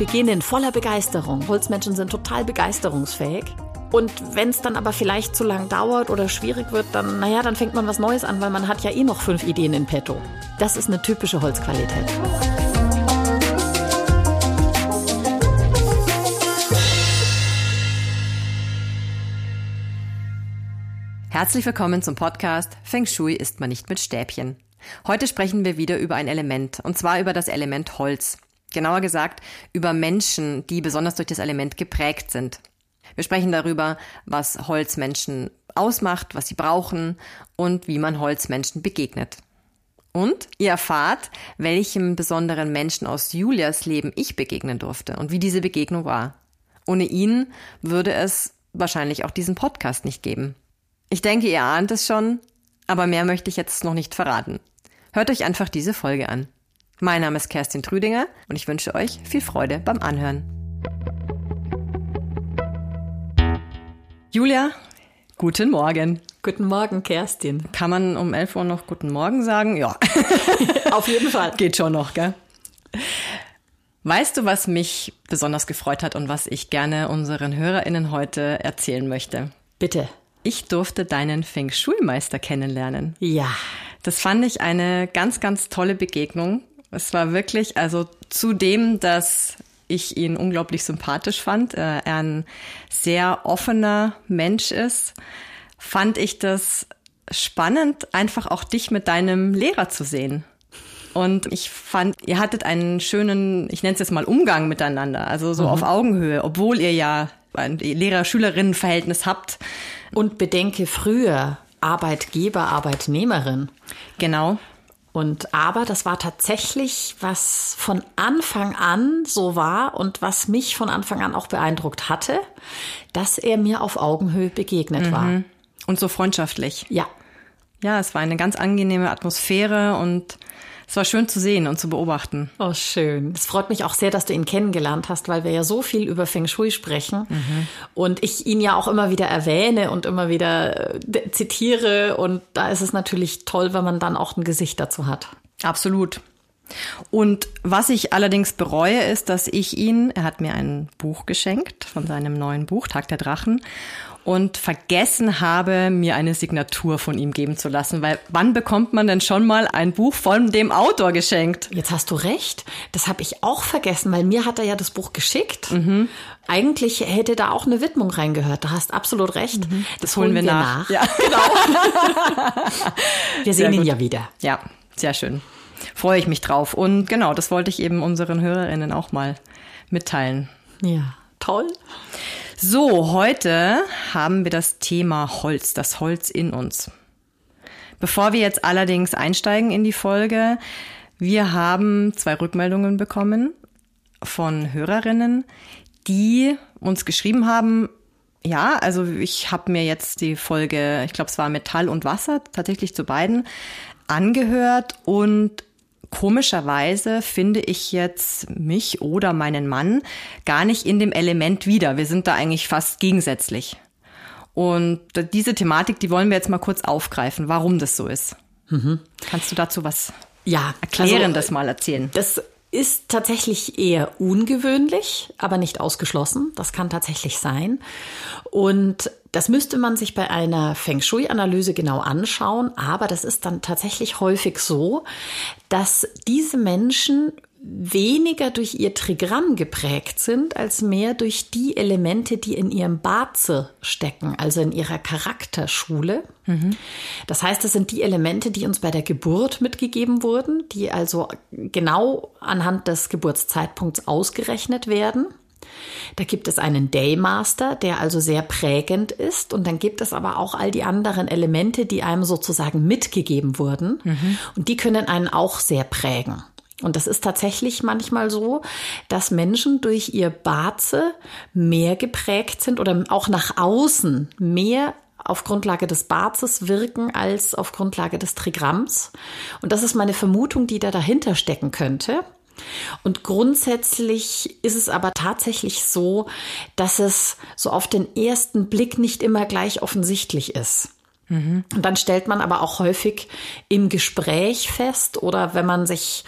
Beginnen voller Begeisterung. Holzmenschen sind total begeisterungsfähig. Und wenn es dann aber vielleicht zu lang dauert oder schwierig wird, dann, naja, dann fängt man was Neues an, weil man hat ja eh noch fünf Ideen in petto. Das ist eine typische Holzqualität. Herzlich willkommen zum Podcast Feng Shui ist man nicht mit Stäbchen. Heute sprechen wir wieder über ein Element, und zwar über das Element Holz. Genauer gesagt, über Menschen, die besonders durch das Element geprägt sind. Wir sprechen darüber, was Holzmenschen ausmacht, was sie brauchen und wie man Holzmenschen begegnet. Und ihr erfahrt, welchem besonderen Menschen aus Julias Leben ich begegnen durfte und wie diese Begegnung war. Ohne ihn würde es wahrscheinlich auch diesen Podcast nicht geben. Ich denke, ihr ahnt es schon, aber mehr möchte ich jetzt noch nicht verraten. Hört euch einfach diese Folge an. Mein Name ist Kerstin Trüdinger und ich wünsche euch viel Freude beim Anhören. Julia, guten Morgen. Guten Morgen, Kerstin. Kann man um 11 Uhr noch guten Morgen sagen? Ja. Auf jeden Fall. Geht schon noch, gell? Weißt du, was mich besonders gefreut hat und was ich gerne unseren HörerInnen heute erzählen möchte? Bitte. Ich durfte deinen Feng Shui-Meister kennenlernen. Ja. Das fand ich eine ganz, ganz tolle Begegnung. Es war wirklich, also zudem, dass ich ihn unglaublich sympathisch fand, äh, er ein sehr offener Mensch ist, fand ich das spannend, einfach auch dich mit deinem Lehrer zu sehen. Und ich fand, ihr hattet einen schönen, ich nenne es jetzt mal Umgang miteinander, also so mhm. auf Augenhöhe, obwohl ihr ja ein Lehrer-Schülerinnen-Verhältnis habt. Und bedenke früher Arbeitgeber, Arbeitnehmerin. Genau. Und aber das war tatsächlich, was von Anfang an so war und was mich von Anfang an auch beeindruckt hatte, dass er mir auf Augenhöhe begegnet mhm. war. Und so freundschaftlich. Ja. Ja, es war eine ganz angenehme Atmosphäre und es war schön zu sehen und zu beobachten. Oh, schön. Es freut mich auch sehr, dass du ihn kennengelernt hast, weil wir ja so viel über Feng Shui sprechen mhm. und ich ihn ja auch immer wieder erwähne und immer wieder äh, zitiere. Und da ist es natürlich toll, wenn man dann auch ein Gesicht dazu hat. Absolut. Und was ich allerdings bereue, ist, dass ich ihn, er hat mir ein Buch geschenkt von seinem neuen Buch, Tag der Drachen und vergessen habe, mir eine Signatur von ihm geben zu lassen. Weil wann bekommt man denn schon mal ein Buch von dem Autor geschenkt? Jetzt hast du recht. Das habe ich auch vergessen, weil mir hat er ja das Buch geschickt. Mhm. Eigentlich hätte da auch eine Widmung reingehört. Du hast absolut recht. Mhm. Das, das, holen wir, wir nach. nach. Ja, genau. wir sehen ihn ja wieder. Ja, sehr schön. Freue ich mich drauf. Und genau, das wollte ich eben unseren Hörerinnen auch mal mitteilen. Ja, toll. So, heute haben wir das Thema Holz, das Holz in uns. Bevor wir jetzt allerdings einsteigen in die Folge, wir haben zwei Rückmeldungen bekommen von Hörerinnen, die uns geschrieben haben, ja, also ich habe mir jetzt die Folge, ich glaube es war Metall und Wasser, tatsächlich zu beiden, angehört und komischerweise finde ich jetzt mich oder meinen Mann gar nicht in dem Element wieder. Wir sind da eigentlich fast gegensätzlich. Und diese Thematik, die wollen wir jetzt mal kurz aufgreifen, warum das so ist. Mhm. Kannst du dazu was ja, erklären, also, mal erzählen? Das ist tatsächlich eher ungewöhnlich, aber nicht ausgeschlossen. Das kann tatsächlich sein. Und das müsste man sich bei einer Feng Shui-Analyse genau anschauen. Aber das ist dann tatsächlich häufig so, dass diese Menschen weniger durch ihr Trigramm geprägt sind, als mehr durch die Elemente, die in ihrem Baze stecken, also in ihrer Charakterschule. Mhm. Das heißt, das sind die Elemente, die uns bei der Geburt mitgegeben wurden, die also genau anhand des Geburtszeitpunkts ausgerechnet werden. Da gibt es einen Daymaster, der also sehr prägend ist. Und dann gibt es aber auch all die anderen Elemente, die einem sozusagen mitgegeben wurden. Mhm. Und die können einen auch sehr prägen. Und das ist tatsächlich manchmal so, dass Menschen durch ihr Baze mehr geprägt sind oder auch nach außen mehr auf Grundlage des Bazes wirken als auf Grundlage des Trigramms. Und das ist meine Vermutung, die da dahinter stecken könnte. Und grundsätzlich ist es aber tatsächlich so, dass es so auf den ersten Blick nicht immer gleich offensichtlich ist. Mhm. Und dann stellt man aber auch häufig im Gespräch fest oder wenn man sich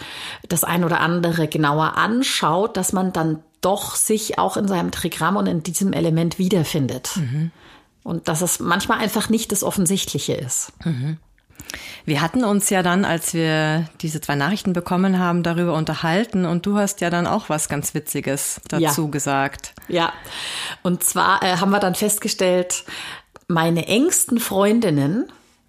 das ein oder andere genauer anschaut, dass man dann doch sich auch in seinem Trigramm und in diesem Element wiederfindet. Mhm. Und dass es manchmal einfach nicht das Offensichtliche ist. Mhm. Wir hatten uns ja dann, als wir diese zwei Nachrichten bekommen haben, darüber unterhalten und du hast ja dann auch was ganz Witziges dazu ja. gesagt. Ja, und zwar äh, haben wir dann festgestellt, meine engsten Freundinnen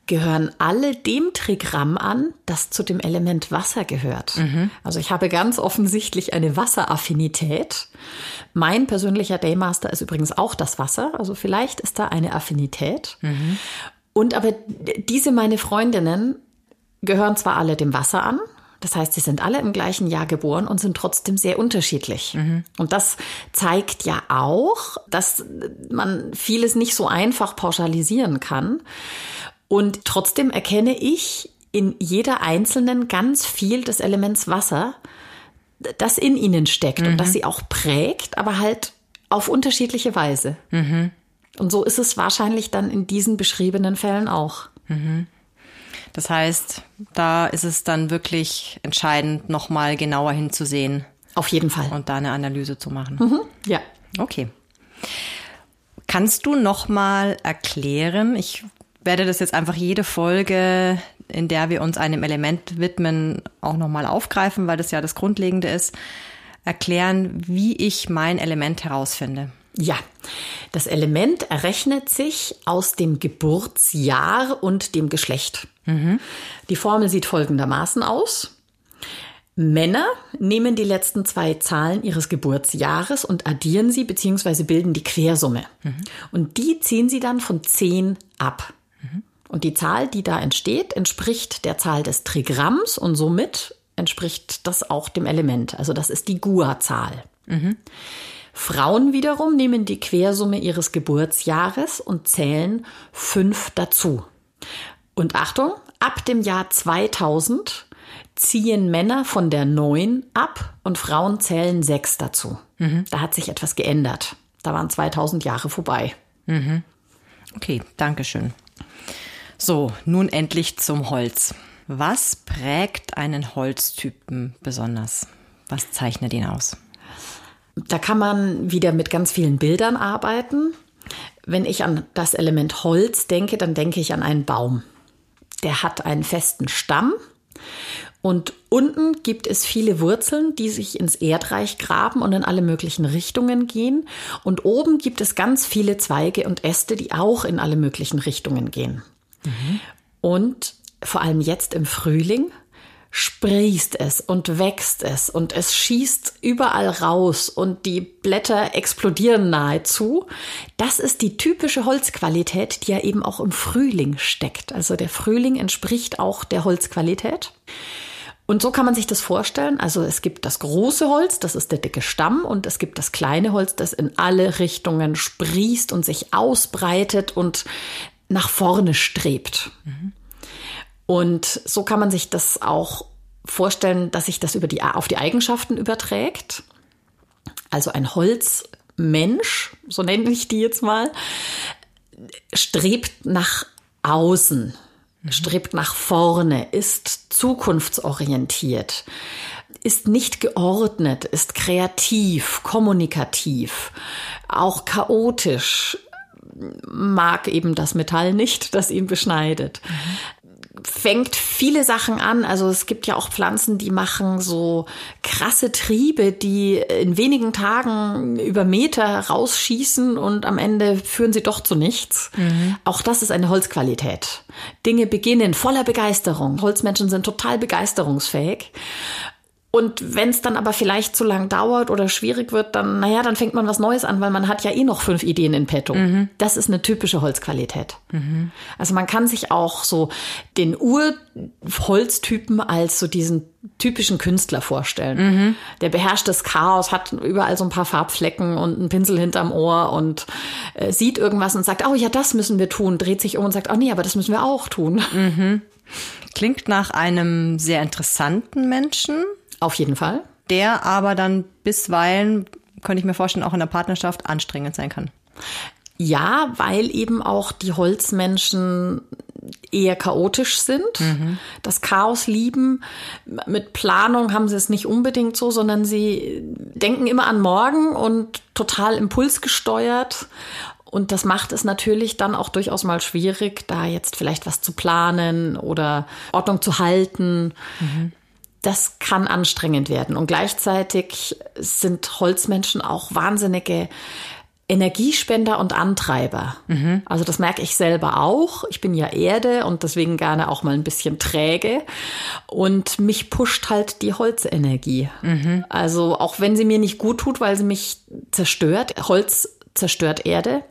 gehören alle dem Trigramm an, das zu dem Element Wasser gehört. Mhm. Also ich habe ganz offensichtlich eine Wasseraffinität. Mein persönlicher Daymaster ist übrigens auch das Wasser. Also vielleicht ist da eine Affinität. Mhm. Und aber diese meine Freundinnen gehören zwar alle dem Wasser an, das heißt, sie sind alle im gleichen Jahr geboren und sind trotzdem sehr unterschiedlich. Mhm. Und das zeigt ja auch, dass man vieles nicht so einfach pauschalisieren kann. Und trotzdem erkenne ich in jeder einzelnen ganz viel des Elements Wasser, das in ihnen steckt mhm. und das sie auch prägt, aber halt auf unterschiedliche Weise. Mhm. Und so ist es wahrscheinlich dann in diesen beschriebenen Fällen auch. Mhm. Das heißt, da ist es dann wirklich entscheidend, nochmal genauer hinzusehen. Auf jeden Fall. Und da eine Analyse zu machen. Mhm. Ja. Okay. Kannst du nochmal erklären, ich werde das jetzt einfach jede Folge, in der wir uns einem Element widmen, auch nochmal aufgreifen, weil das ja das Grundlegende ist, erklären, wie ich mein Element herausfinde. Ja, das Element errechnet sich aus dem Geburtsjahr und dem Geschlecht. Mhm. Die Formel sieht folgendermaßen aus. Männer nehmen die letzten zwei Zahlen ihres Geburtsjahres und addieren sie bzw. bilden die Quersumme. Mhm. Und die ziehen sie dann von 10 ab. Mhm. Und die Zahl, die da entsteht, entspricht der Zahl des Trigramms und somit entspricht das auch dem Element. Also das ist die Gua-Zahl. Mhm. Frauen wiederum nehmen die Quersumme ihres Geburtsjahres und zählen fünf dazu. Und Achtung, ab dem Jahr 2000 ziehen Männer von der 9 ab und Frauen zählen sechs dazu. Mhm. Da hat sich etwas geändert. Da waren 2000 Jahre vorbei. Mhm. Okay, Dankeschön. So, nun endlich zum Holz. Was prägt einen Holztypen besonders? Was zeichnet ihn aus? Da kann man wieder mit ganz vielen Bildern arbeiten. Wenn ich an das Element Holz denke, dann denke ich an einen Baum. Der hat einen festen Stamm und unten gibt es viele Wurzeln, die sich ins Erdreich graben und in alle möglichen Richtungen gehen. Und oben gibt es ganz viele Zweige und Äste, die auch in alle möglichen Richtungen gehen. Mhm. Und vor allem jetzt im Frühling sprießt es und wächst es und es schießt überall raus und die Blätter explodieren nahezu. Das ist die typische Holzqualität, die ja eben auch im Frühling steckt. Also der Frühling entspricht auch der Holzqualität. Und so kann man sich das vorstellen. Also es gibt das große Holz, das ist der dicke Stamm, und es gibt das kleine Holz, das in alle Richtungen sprießt und sich ausbreitet und nach vorne strebt. Mhm. Und so kann man sich das auch vorstellen, dass sich das über die, auf die Eigenschaften überträgt. Also ein Holzmensch, so nenne ich die jetzt mal, strebt nach außen, mhm. strebt nach vorne, ist zukunftsorientiert, ist nicht geordnet, ist kreativ, kommunikativ, auch chaotisch, mag eben das Metall nicht, das ihn beschneidet. Fängt viele Sachen an. Also es gibt ja auch Pflanzen, die machen so krasse Triebe, die in wenigen Tagen über Meter rausschießen und am Ende führen sie doch zu nichts. Mhm. Auch das ist eine Holzqualität. Dinge beginnen voller Begeisterung. Holzmenschen sind total begeisterungsfähig. Und wenn es dann aber vielleicht zu lang dauert oder schwierig wird, dann, naja, dann fängt man was Neues an, weil man hat ja eh noch fünf Ideen in petto. Mhm. Das ist eine typische Holzqualität. Mhm. Also man kann sich auch so den Urholztypen als so diesen typischen Künstler vorstellen. Mhm. Der beherrscht das Chaos, hat überall so ein paar Farbflecken und einen Pinsel hinterm Ohr und äh, sieht irgendwas und sagt, oh ja, das müssen wir tun, dreht sich um und sagt, oh nee, aber das müssen wir auch tun. Mhm. Klingt nach einem sehr interessanten Menschen auf jeden Fall. Der aber dann bisweilen, könnte ich mir vorstellen, auch in der Partnerschaft anstrengend sein kann. Ja, weil eben auch die Holzmenschen eher chaotisch sind, mhm. das Chaos lieben. Mit Planung haben sie es nicht unbedingt so, sondern sie denken immer an morgen und total impulsgesteuert. Und das macht es natürlich dann auch durchaus mal schwierig, da jetzt vielleicht was zu planen oder Ordnung zu halten. Mhm. Das kann anstrengend werden. Und gleichzeitig sind Holzmenschen auch wahnsinnige Energiespender und Antreiber. Mhm. Also das merke ich selber auch. Ich bin ja Erde und deswegen gerne auch mal ein bisschen träge. Und mich pusht halt die Holzenergie. Mhm. Also auch wenn sie mir nicht gut tut, weil sie mich zerstört. Holz zerstört Erde.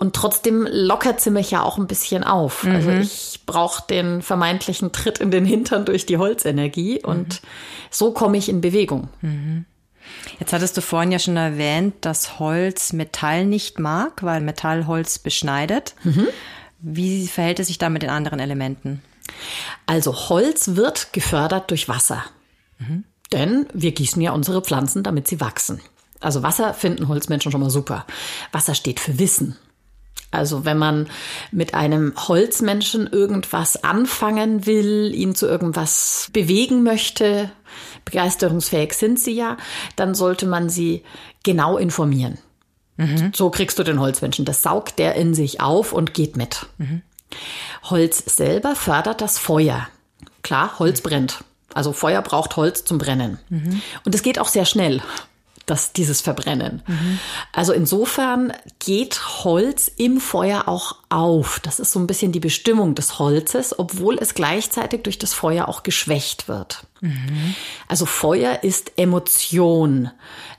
Und trotzdem lockert sie mich ja auch ein bisschen auf. Mhm. Also ich brauche den vermeintlichen Tritt in den Hintern durch die Holzenergie und so komme ich in Bewegung. Mhm. Jetzt hattest du vorhin ja schon erwähnt, dass Holz Metall nicht mag, weil Metall Holz beschneidet. Mhm. Wie verhält es sich da mit den anderen Elementen? Also Holz wird gefördert durch Wasser. Mhm. Denn wir gießen ja unsere Pflanzen, damit sie wachsen. Also Wasser finden Holzmenschen schon mal super. Wasser steht für Wissen. Also wenn man mit einem Holzmenschen irgendwas anfangen will, ihn zu irgendwas bewegen möchte, begeisterungsfähig sind sie ja, dann sollte man sie genau informieren. Mhm. So kriegst du den Holzmenschen. Das saugt der in sich auf und geht mit. Mhm. Holz selber fördert das Feuer. Klar, Holz brennt. Also Feuer braucht Holz zum Brennen. Mhm. Und es geht auch sehr schnell das, dieses Verbrennen. Mhm. Also insofern geht Holz im Feuer auch auf. Das ist so ein bisschen die Bestimmung des Holzes, obwohl es gleichzeitig durch das Feuer auch geschwächt wird. Mhm. Also Feuer ist Emotion,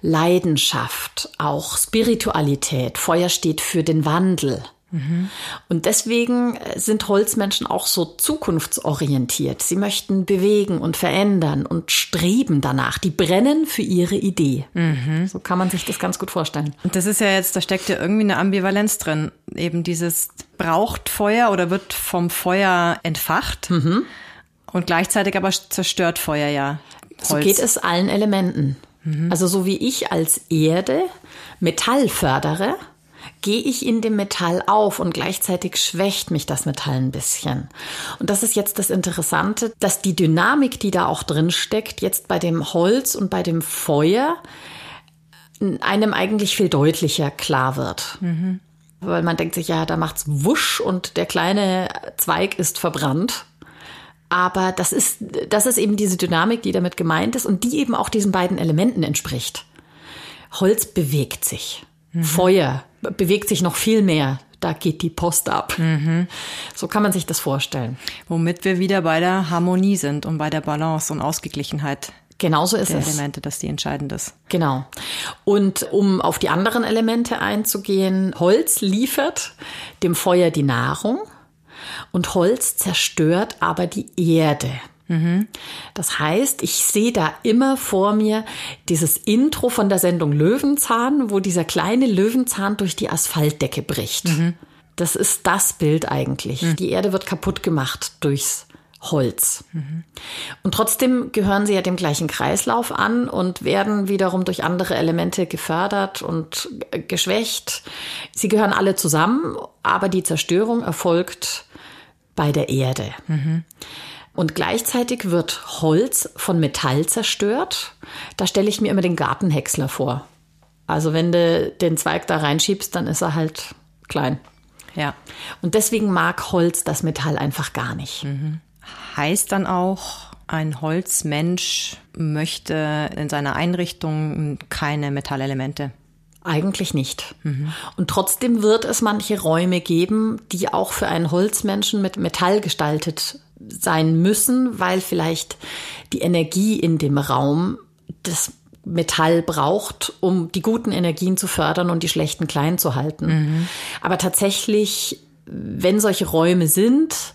Leidenschaft, auch Spiritualität. Feuer steht für den Wandel. Und deswegen sind Holzmenschen auch so zukunftsorientiert. Sie möchten bewegen und verändern und streben danach. Die brennen für ihre Idee. Mhm. So kann man sich das ganz gut vorstellen. Und das ist ja jetzt, da steckt ja irgendwie eine Ambivalenz drin. Eben dieses braucht Feuer oder wird vom Feuer entfacht. Mhm. Und gleichzeitig aber zerstört Feuer ja. Holz. So geht es allen Elementen. Mhm. Also so wie ich als Erde Metall fördere, gehe ich in dem Metall auf und gleichzeitig schwächt mich das Metall ein bisschen. Und das ist jetzt das Interessante, dass die Dynamik, die da auch drin steckt, jetzt bei dem Holz und bei dem Feuer einem eigentlich viel deutlicher klar wird. Mhm. Weil man denkt sich, ja, da macht's wusch und der kleine Zweig ist verbrannt. Aber das ist, das ist eben diese Dynamik, die damit gemeint ist und die eben auch diesen beiden Elementen entspricht. Holz bewegt sich. Mhm. Feuer bewegt sich noch viel mehr. Da geht die Post ab. Mhm. So kann man sich das vorstellen. Womit wir wieder bei der Harmonie sind und bei der Balance und Ausgeglichenheit. Genauso ist der es. Elemente, dass die entscheidend ist. Genau. Und um auf die anderen Elemente einzugehen, Holz liefert dem Feuer die Nahrung und Holz zerstört aber die Erde. Das heißt, ich sehe da immer vor mir dieses Intro von der Sendung Löwenzahn, wo dieser kleine Löwenzahn durch die Asphaltdecke bricht. Mhm. Das ist das Bild eigentlich. Mhm. Die Erde wird kaputt gemacht durchs Holz. Mhm. Und trotzdem gehören sie ja dem gleichen Kreislauf an und werden wiederum durch andere Elemente gefördert und geschwächt. Sie gehören alle zusammen, aber die Zerstörung erfolgt bei der Erde. Und gleichzeitig wird Holz von Metall zerstört. Da stelle ich mir immer den Gartenhäcksler vor. Also wenn du den Zweig da reinschiebst, dann ist er halt klein. Ja. Und deswegen mag Holz das Metall einfach gar nicht. Mhm. Heißt dann auch, ein Holzmensch möchte in seiner Einrichtung keine Metallelemente. Eigentlich nicht. Mhm. Und trotzdem wird es manche Räume geben, die auch für einen Holzmenschen mit Metall gestaltet sein müssen, weil vielleicht die Energie in dem Raum das Metall braucht, um die guten Energien zu fördern und die schlechten klein zu halten. Mhm. Aber tatsächlich, wenn solche Räume sind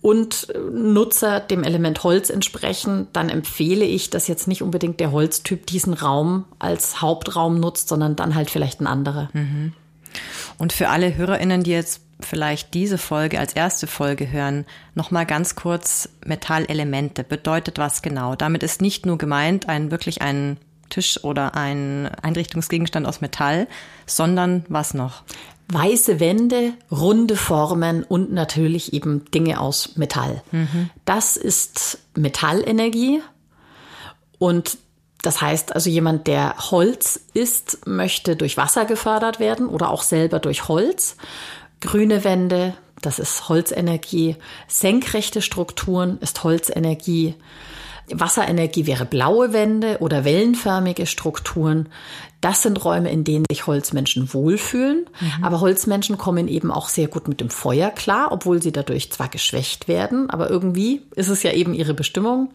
und Nutzer dem Element Holz entsprechen, dann empfehle ich, dass jetzt nicht unbedingt der Holztyp diesen Raum als Hauptraum nutzt, sondern dann halt vielleicht ein anderer. Mhm. Und für alle HörerInnen, die jetzt vielleicht diese Folge als erste Folge hören, nochmal ganz kurz Metallelemente. Bedeutet was genau? Damit ist nicht nur gemeint ein wirklich ein Tisch oder ein Einrichtungsgegenstand aus Metall, sondern was noch? Weiße Wände, runde Formen und natürlich eben Dinge aus Metall. Mhm. Das ist Metallenergie. Und das heißt also, jemand, der Holz isst, möchte durch Wasser gefördert werden oder auch selber durch Holz. Grüne Wände, das ist Holzenergie. Senkrechte Strukturen ist Holzenergie. Wasserenergie wäre blaue Wände oder wellenförmige Strukturen. Das sind Räume, in denen sich Holzmenschen wohlfühlen. Mhm. Aber Holzmenschen kommen eben auch sehr gut mit dem Feuer klar, obwohl sie dadurch zwar geschwächt werden, aber irgendwie ist es ja eben ihre Bestimmung.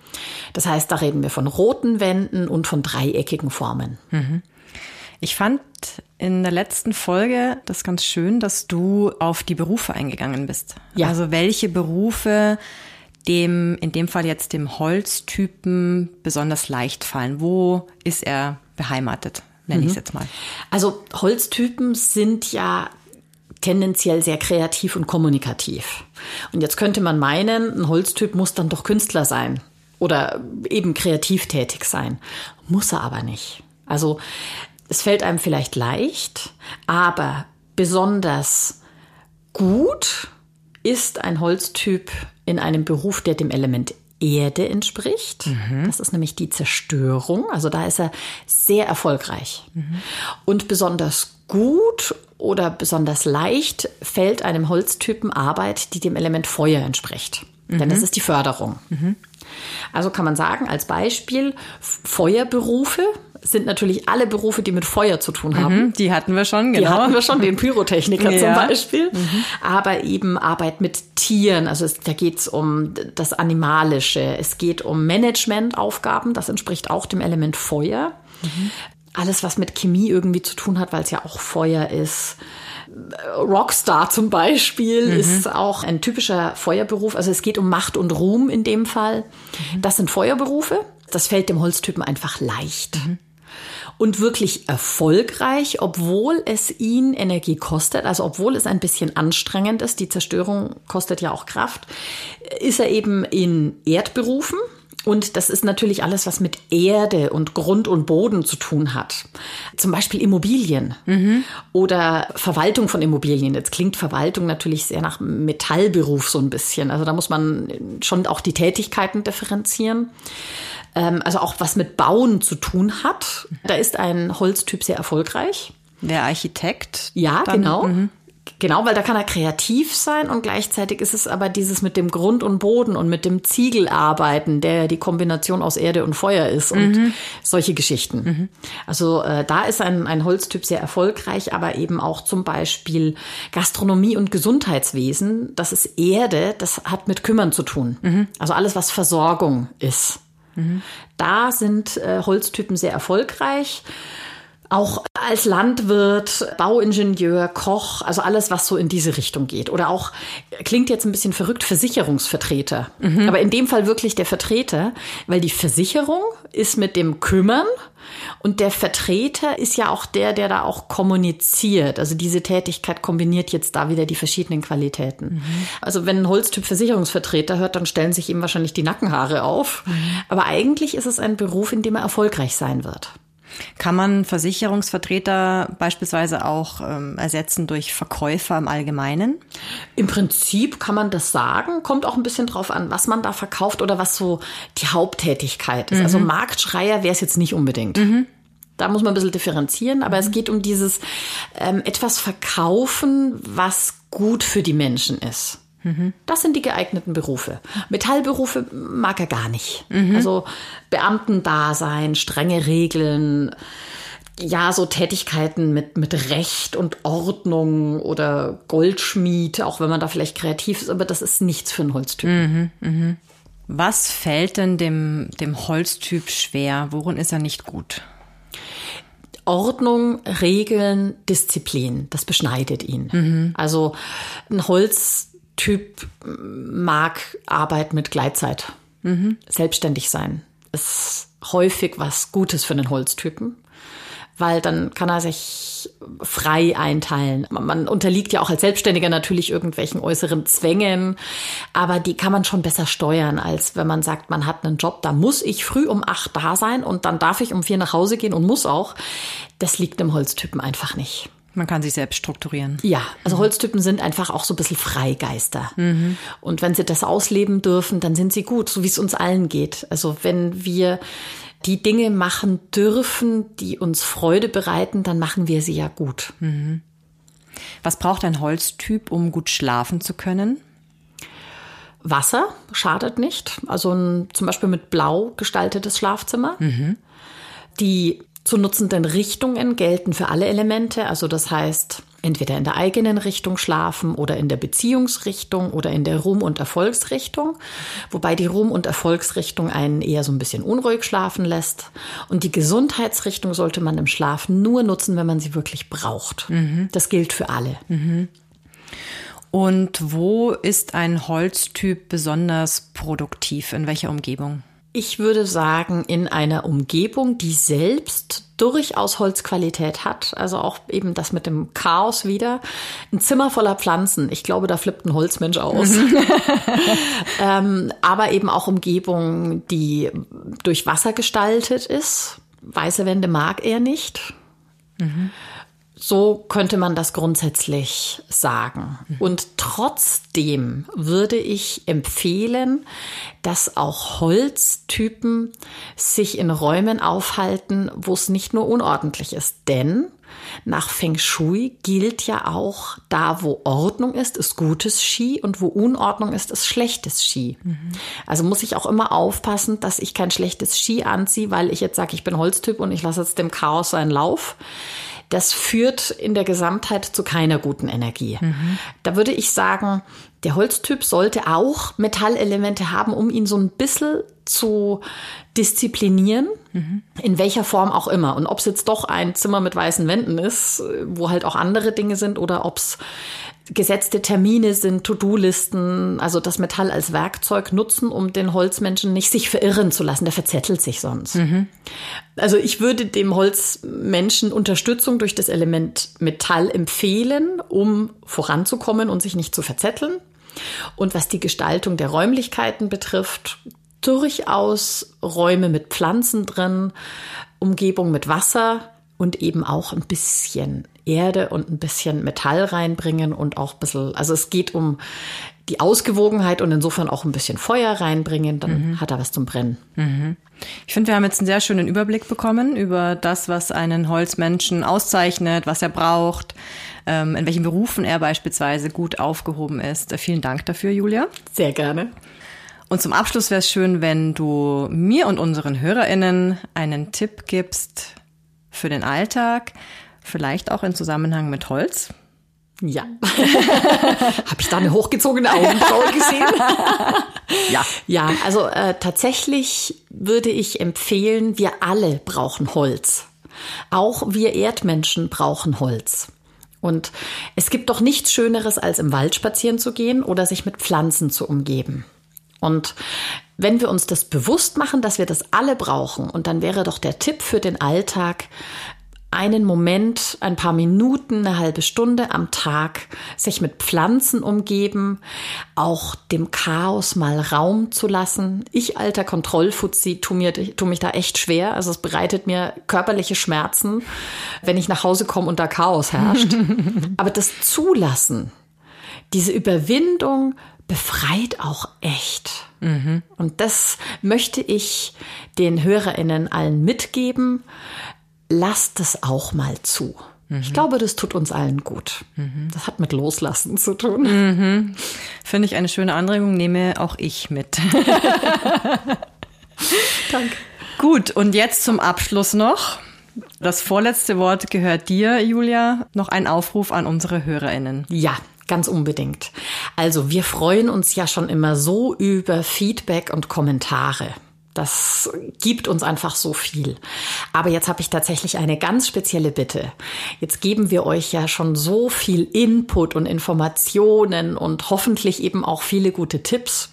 Das heißt, da reden wir von roten Wänden und von dreieckigen Formen. Mhm. Ich fand in der letzten Folge das ganz schön, dass du auf die Berufe eingegangen bist. Ja. Also welche Berufe dem, in dem Fall jetzt dem Holztypen besonders leicht fallen. Wo ist er beheimatet? Nenne mhm. ich es jetzt mal. Also Holztypen sind ja tendenziell sehr kreativ und kommunikativ. Und jetzt könnte man meinen, ein Holztyp muss dann doch Künstler sein oder eben kreativ tätig sein. Muss er aber nicht. Also es fällt einem vielleicht leicht, aber besonders gut ist ein Holztyp in einem Beruf, der dem Element Erde entspricht. Mhm. Das ist nämlich die Zerstörung. Also da ist er sehr erfolgreich. Mhm. Und besonders gut oder besonders leicht fällt einem Holztypen Arbeit, die dem Element Feuer entspricht. Mhm. Denn das ist die Förderung. Mhm. Also kann man sagen, als Beispiel, Feuerberufe sind natürlich alle Berufe, die mit Feuer zu tun haben. Mhm, die hatten wir schon, genau. Die hatten wir schon, den Pyrotechniker ja. zum Beispiel. Mhm. Aber eben Arbeit mit Tieren, also es, da geht es um das Animalische, es geht um Managementaufgaben, das entspricht auch dem Element Feuer. Mhm. Alles, was mit Chemie irgendwie zu tun hat, weil es ja auch Feuer ist. Rockstar zum Beispiel mhm. ist auch ein typischer Feuerberuf. Also es geht um Macht und Ruhm in dem Fall. Mhm. Das sind Feuerberufe. Das fällt dem Holztypen einfach leicht. Mhm und wirklich erfolgreich, obwohl es ihn Energie kostet, also obwohl es ein bisschen anstrengend ist, die Zerstörung kostet ja auch Kraft, ist er eben in Erdberufen. Und das ist natürlich alles, was mit Erde und Grund und Boden zu tun hat. Zum Beispiel Immobilien mhm. oder Verwaltung von Immobilien. Jetzt klingt Verwaltung natürlich sehr nach Metallberuf so ein bisschen. Also da muss man schon auch die Tätigkeiten differenzieren ähm, also auch was mit Bauen zu tun hat. Da ist ein Holztyp sehr erfolgreich. Der Architekt? Ja, dann, genau. Mhm. Genau, weil da kann er kreativ sein und gleichzeitig ist es aber dieses mit dem Grund und Boden und mit dem Ziegelarbeiten, der die Kombination aus Erde und Feuer ist und mhm. solche Geschichten. Mhm. Also äh, da ist ein, ein Holztyp sehr erfolgreich, aber eben auch zum Beispiel Gastronomie und Gesundheitswesen, das ist Erde, das hat mit Kümmern zu tun. Mhm. Also alles, was Versorgung ist. Da sind äh, Holztypen sehr erfolgreich. Auch als Landwirt, Bauingenieur, Koch, also alles, was so in diese Richtung geht. Oder auch, klingt jetzt ein bisschen verrückt, Versicherungsvertreter. Mhm. Aber in dem Fall wirklich der Vertreter, weil die Versicherung ist mit dem Kümmern und der Vertreter ist ja auch der, der da auch kommuniziert. Also diese Tätigkeit kombiniert jetzt da wieder die verschiedenen Qualitäten. Mhm. Also wenn ein Holztyp Versicherungsvertreter hört, dann stellen sich ihm wahrscheinlich die Nackenhaare auf. Mhm. Aber eigentlich ist es ein Beruf, in dem er erfolgreich sein wird. Kann man Versicherungsvertreter beispielsweise auch ähm, ersetzen durch Verkäufer im Allgemeinen? Im Prinzip kann man das sagen. Kommt auch ein bisschen drauf an, was man da verkauft oder was so die Haupttätigkeit ist. Also mhm. Also Marktschreier wäre es jetzt nicht unbedingt. Mhm. Da muss man ein bisschen differenzieren, aber mhm. es geht um dieses ähm, etwas verkaufen, was gut für die Menschen ist. Das sind die geeigneten Berufe. Metallberufe mag er gar nicht. Mhm. Also Beamtendasein, strenge Regeln, ja, so Tätigkeiten mit, mit Recht und Ordnung oder Goldschmied, auch wenn man da vielleicht kreativ ist, aber das ist nichts für einen Holztyp. Mhm, mh. Was fällt denn dem, dem Holztyp schwer? Worin ist er nicht gut? Ordnung, Regeln, Disziplin, das beschneidet ihn. Mhm. Also ein Holz Typ mag Arbeit mit Gleitzeit. Mhm. Selbstständig sein ist häufig was Gutes für einen Holztypen, weil dann kann er sich frei einteilen. Man unterliegt ja auch als Selbstständiger natürlich irgendwelchen äußeren Zwängen, aber die kann man schon besser steuern, als wenn man sagt, man hat einen Job, da muss ich früh um acht da sein und dann darf ich um vier nach Hause gehen und muss auch. Das liegt dem Holztypen einfach nicht. Man kann sich selbst strukturieren. Ja, also Holztypen sind einfach auch so ein bisschen Freigeister. Mhm. Und wenn sie das ausleben dürfen, dann sind sie gut, so wie es uns allen geht. Also wenn wir die Dinge machen dürfen, die uns Freude bereiten, dann machen wir sie ja gut. Mhm. Was braucht ein Holztyp, um gut schlafen zu können? Wasser schadet nicht. Also ein, zum Beispiel mit blau gestaltetes Schlafzimmer. Mhm. Die zu nutzenden Richtungen gelten für alle Elemente. Also das heißt, entweder in der eigenen Richtung schlafen oder in der Beziehungsrichtung oder in der Ruhm- und Erfolgsrichtung. Wobei die Ruhm- und Erfolgsrichtung einen eher so ein bisschen unruhig schlafen lässt. Und die Gesundheitsrichtung sollte man im Schlaf nur nutzen, wenn man sie wirklich braucht. Mhm. Das gilt für alle. Mhm. Und wo ist ein Holztyp besonders produktiv? In welcher Umgebung? Ich würde sagen, in einer Umgebung, die selbst durchaus Holzqualität hat. Also auch eben das mit dem Chaos wieder. Ein Zimmer voller Pflanzen. Ich glaube, da flippt ein Holzmensch aus. ähm, aber eben auch Umgebung, die durch Wasser gestaltet ist. Weiße Wände mag er nicht. Mhm. So könnte man das grundsätzlich sagen. Und trotzdem würde ich empfehlen, dass auch Holztypen sich in Räumen aufhalten, wo es nicht nur unordentlich ist. Denn nach Feng Shui gilt ja auch, da wo Ordnung ist, ist gutes Ski und wo Unordnung ist, ist schlechtes Ski. Mhm. Also muss ich auch immer aufpassen, dass ich kein schlechtes Ski anziehe, weil ich jetzt sage, ich bin Holztyp und ich lasse jetzt dem Chaos seinen Lauf das führt in der Gesamtheit zu keiner guten Energie. Mhm. Da würde ich sagen, der Holztyp sollte auch Metallelemente haben, um ihn so ein bisschen zu disziplinieren, mhm. in welcher Form auch immer. Und ob es jetzt doch ein Zimmer mit weißen Wänden ist, wo halt auch andere Dinge sind, oder ob es gesetzte Termine sind, To-Do-Listen, also das Metall als Werkzeug nutzen, um den Holzmenschen nicht sich verirren zu lassen. Der verzettelt sich sonst. Mhm. Also ich würde dem Holzmenschen Unterstützung durch das Element Metall empfehlen, um voranzukommen und sich nicht zu verzetteln. Und was die Gestaltung der Räumlichkeiten betrifft, durchaus Räume mit Pflanzen drin, Umgebung mit Wasser und eben auch ein bisschen Erde und ein bisschen Metall reinbringen und auch ein bisschen, also es geht um die Ausgewogenheit und insofern auch ein bisschen Feuer reinbringen, dann mhm. hat er was zum Brennen. Mhm. Ich finde, wir haben jetzt einen sehr schönen Überblick bekommen über das, was einen Holzmenschen auszeichnet, was er braucht, ähm, in welchen Berufen er beispielsweise gut aufgehoben ist. Vielen Dank dafür, Julia. Sehr gerne. Und zum Abschluss wäre es schön, wenn du mir und unseren HörerInnen einen Tipp gibst für den Alltag, Vielleicht auch in Zusammenhang mit Holz? Ja. Habe ich da eine hochgezogene Augenbraue gesehen? ja. Ja, also äh, tatsächlich würde ich empfehlen, wir alle brauchen Holz. Auch wir Erdmenschen brauchen Holz. Und es gibt doch nichts Schöneres, als im Wald spazieren zu gehen oder sich mit Pflanzen zu umgeben. Und wenn wir uns das bewusst machen, dass wir das alle brauchen, und dann wäre doch der Tipp für den Alltag, einen Moment, ein paar Minuten, eine halbe Stunde am Tag sich mit Pflanzen umgeben, auch dem Chaos mal Raum zu lassen. Ich, alter Kontrollfuzzi, tu, mir, tu mich da echt schwer. Also es bereitet mir körperliche Schmerzen, wenn ich nach Hause komme und da Chaos herrscht. Aber das Zulassen, diese Überwindung befreit auch echt. Mhm. Und das möchte ich den HörerInnen allen mitgeben lasst es auch mal zu. Mhm. Ich glaube, das tut uns allen gut. Mhm. Das hat mit Loslassen zu tun. Mhm. Finde ich eine schöne Anregung, nehme auch ich mit. Danke. Gut, und jetzt zum Abschluss noch. Das vorletzte Wort gehört dir, Julia. Noch ein Aufruf an unsere HörerInnen. Ja, Ganz unbedingt. Also wir freuen uns ja schon immer so über Feedback und Kommentare. Das gibt uns einfach so viel. Aber jetzt habe ich tatsächlich eine ganz spezielle Bitte. Jetzt geben wir euch ja schon so viel Input und Informationen und hoffentlich eben auch viele gute Tipps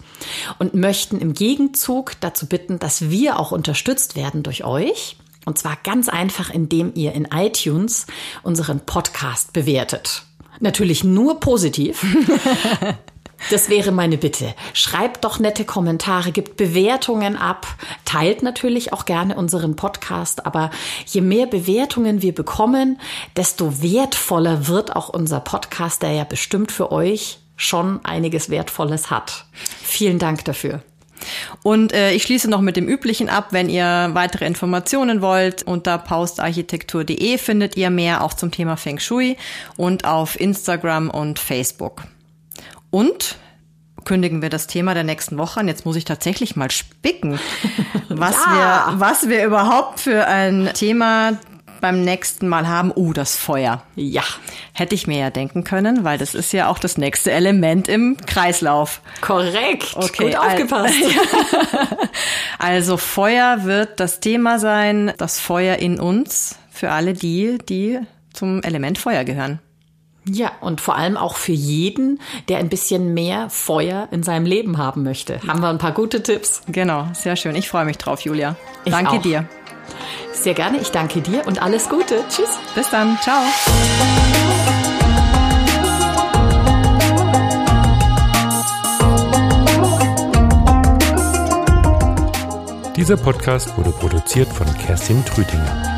und möchten im Gegenzug dazu bitten, dass wir auch unterstützt werden durch euch Und zwar ganz einfach, indem ihr in iTunes unseren Podcast bewertet. Natürlich nur positiv. Das wäre meine Bitte. Schreibt doch nette Kommentare, gibt Bewertungen ab, teilt natürlich auch gerne unseren Podcast, aber je mehr Bewertungen wir bekommen, desto wertvoller wird auch unser Podcast, der ja bestimmt für euch schon einiges Wertvolles hat. Vielen Dank dafür. Und äh, ich schließe noch mit dem Üblichen ab. Wenn ihr weitere Informationen wollt, unter paustarchitektur.de findet ihr mehr auch zum Thema Feng Shui und auf Instagram und Facebook. Und kündigen wir das Thema der nächsten Woche an. Jetzt muss ich tatsächlich mal spicken, was ja. wir, was wir überhaupt für ein Thema beim nächsten Mal haben. Uh, das Feuer. Ja. Hätte ich mir ja denken können, weil das ist ja auch das nächste Element im Kreislauf. Korrekt. Okay, Gut aufgepasst. also Feuer wird das Thema sein, das Feuer in uns für alle die, die zum Element Feuer gehören. Ja, und vor allem auch für jeden, der ein bisschen mehr Feuer in seinem Leben haben möchte. Haben wir ein paar gute Tipps. Genau, sehr schön. Ich freue mich drauf, Julia. Ich danke auch. dir. Sehr gerne, ich danke dir und alles Gute. Tschüss. Bis dann. Ciao. Dieser Podcast wurde produziert von Kerstin Trütinger.